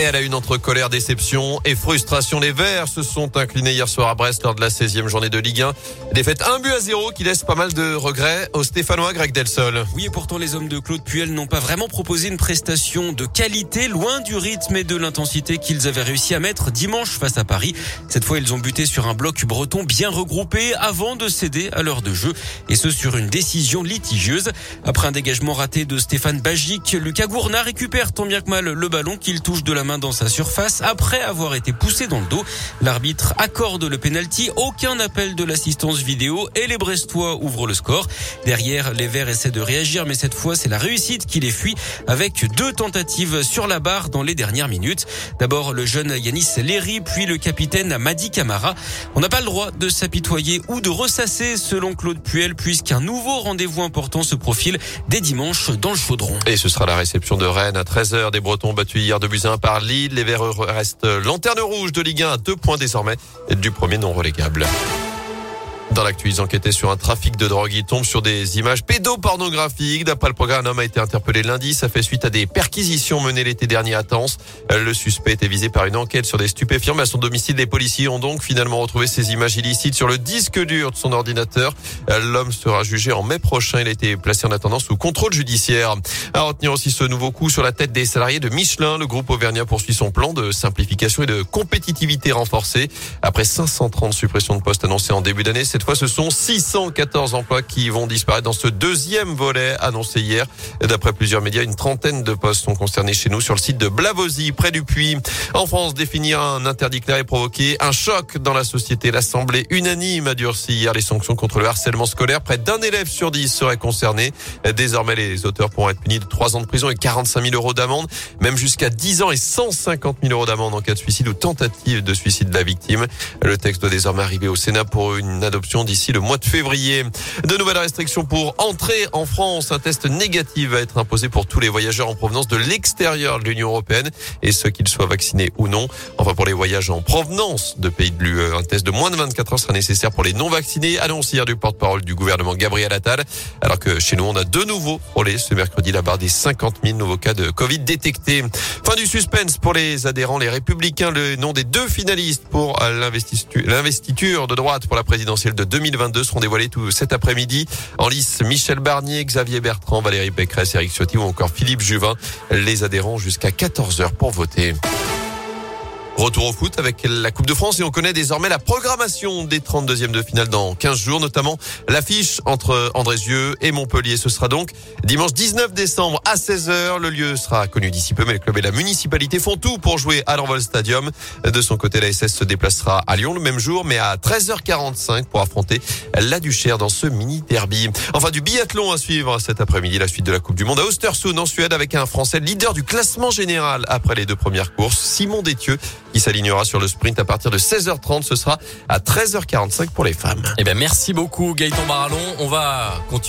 Et elle a une entre colère, déception et frustration. Les Verts se sont inclinés hier soir à Brest lors de la 16e journée de Ligue 1. Défaite 1 but à 0 qui laisse pas mal de regrets au Stéphanois Greg Delsol. Oui, et pourtant les hommes de Claude Puel n'ont pas vraiment proposé une prestation de qualité, loin du rythme et de l'intensité qu'ils avaient réussi à mettre dimanche face à Paris. Cette fois, ils ont buté sur un bloc breton bien regroupé avant de céder à l'heure de jeu, et ce sur une décision litigieuse. Après un dégagement raté de Stéphane Bagic, Lucas Gourna récupère tant bien que mal le ballon qu'il touche de la dans sa surface après avoir été poussé dans le dos. L'arbitre accorde le penalty, aucun appel de l'assistance vidéo et les Brestois ouvrent le score. Derrière, les Verts essaient de réagir, mais cette fois, c'est la réussite qui les fuit avec deux tentatives sur la barre dans les dernières minutes. D'abord, le jeune Yanis Léry, puis le capitaine Madi Camara. On n'a pas le droit de s'apitoyer ou de ressasser selon Claude Puel puisqu'un nouveau rendez-vous important se profile dès dimanche dans le chaudron. Et ce sera la réception de Rennes à 13h. Des Bretons battus hier de Buzyn par Lille. Les Verts restent lanterne rouge de Ligue 1 à deux points désormais du premier non relégable. Dans l'actu, ils enquêtaient sur un trafic de drogue. Ils tombent sur des images pédopornographiques. D'après le programme, un homme a été interpellé lundi. Ça fait suite à des perquisitions menées l'été dernier à Tens. Le suspect était visé par une enquête sur des stupéfiants. Mais à son domicile, les policiers ont donc finalement retrouvé ces images illicites sur le disque dur de son ordinateur. L'homme sera jugé en mai prochain. Il a été placé en attendant sous contrôle judiciaire. À retenir aussi ce nouveau coup sur la tête des salariés de Michelin. Le groupe Auvergnat poursuit son plan de simplification et de compétitivité renforcée. Après 530 suppressions de postes annoncées en début d'année, cette ce sont 614 emplois qui vont disparaître dans ce deuxième volet annoncé hier. D'après plusieurs médias, une trentaine de postes sont concernés chez nous sur le site de Blavozy, près du Puy. En France, définir un interdit clair et provoquer un choc dans la société. L'Assemblée unanime a durci hier les sanctions contre le harcèlement scolaire. Près d'un élève sur dix serait concerné. Désormais, les auteurs pourront être punis de 3 ans de prison et 45 000 euros d'amende, même jusqu'à 10 ans et 150 000 euros d'amende en cas de suicide ou tentative de suicide de la victime. Le texte doit désormais arriver au Sénat pour une adoption d'ici le mois de février. De nouvelles restrictions pour entrer en France. Un test négatif va être imposé pour tous les voyageurs en provenance de l'extérieur de l'Union européenne et ceux qu'ils soient vaccinés ou non. Enfin, pour les voyages en provenance de pays de l'UE, un test de moins de 24 heures sera nécessaire pour les non vaccinés. Annonce hier du porte-parole du gouvernement Gabriel Attal. Alors que chez nous, on a de nouveau frôlé ce mercredi la barre des 50 000 nouveaux cas de Covid détectés. Fin du suspense pour les adhérents, les républicains. Le nom des deux finalistes pour l'investiture de droite pour la présidentielle de 2022 seront dévoilés tout cet après-midi. En lice, Michel Barnier, Xavier Bertrand, Valérie Pécresse, Eric Ciotti ou encore Philippe Juvin. Les adhérents jusqu'à 14h pour voter. Retour au foot avec la Coupe de France et on connaît désormais la programmation des 32e de finale dans 15 jours, notamment l'affiche entre Andrézieux et Montpellier. Ce sera donc dimanche 19 décembre à 16h. Le lieu sera connu d'ici peu, mais le club et la municipalité font tout pour jouer à l'Envol Stadium. De son côté, la SS se déplacera à Lyon le même jour, mais à 13h45 pour affronter la Duchère dans ce mini derby. Enfin, du biathlon à suivre cet après-midi, la suite de la Coupe du Monde à Ostersund en Suède avec un Français leader du classement général après les deux premières courses, Simon Détieux qui s'alignera sur le sprint à partir de 16h30. Ce sera à 13h45 pour les femmes. Eh ben, merci beaucoup, Gaëtan Barallon. On va continuer.